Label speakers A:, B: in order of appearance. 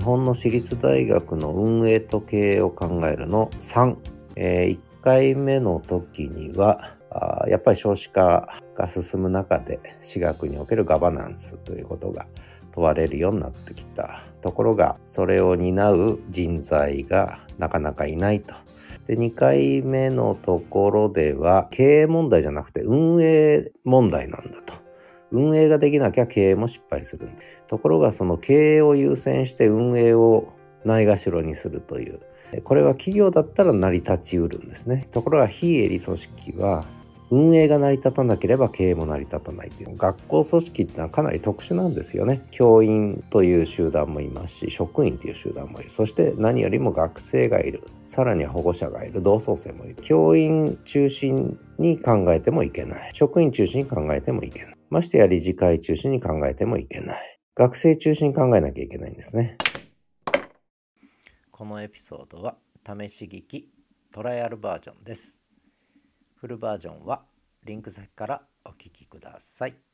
A: 日本の私立大学の運営と経営を考えるの3、えー、1回目の時にはあやっぱり少子化が進む中で私学におけるガバナンスということが問われるようになってきたところがそれを担う人材がなかなかいないと。で2回目のところでは経営問題じゃなくて運営問題なんだと。運営ができなきゃ経営も失敗する。ところがその経営を優先して運営をないがしろにするという。これは企業だったら成り立ちうるんですね。ところが非営利組織は運営が成り立たなければ経営も成り立たないという。学校組織ってのはかなり特殊なんですよね。教員という集団もいますし職員という集団もいる。そして何よりも学生がいる。さらには保護者がいる。同窓生もいる。教員中心に考えてもいけない。職員中心に考えてもいけない。ましてや理事会中心に考えてもいけない。学生中心に考えなきゃいけないんですね。このエピソードは試し聞きトライアルバージョンです。フルバージョンはリンク先からお聞きください。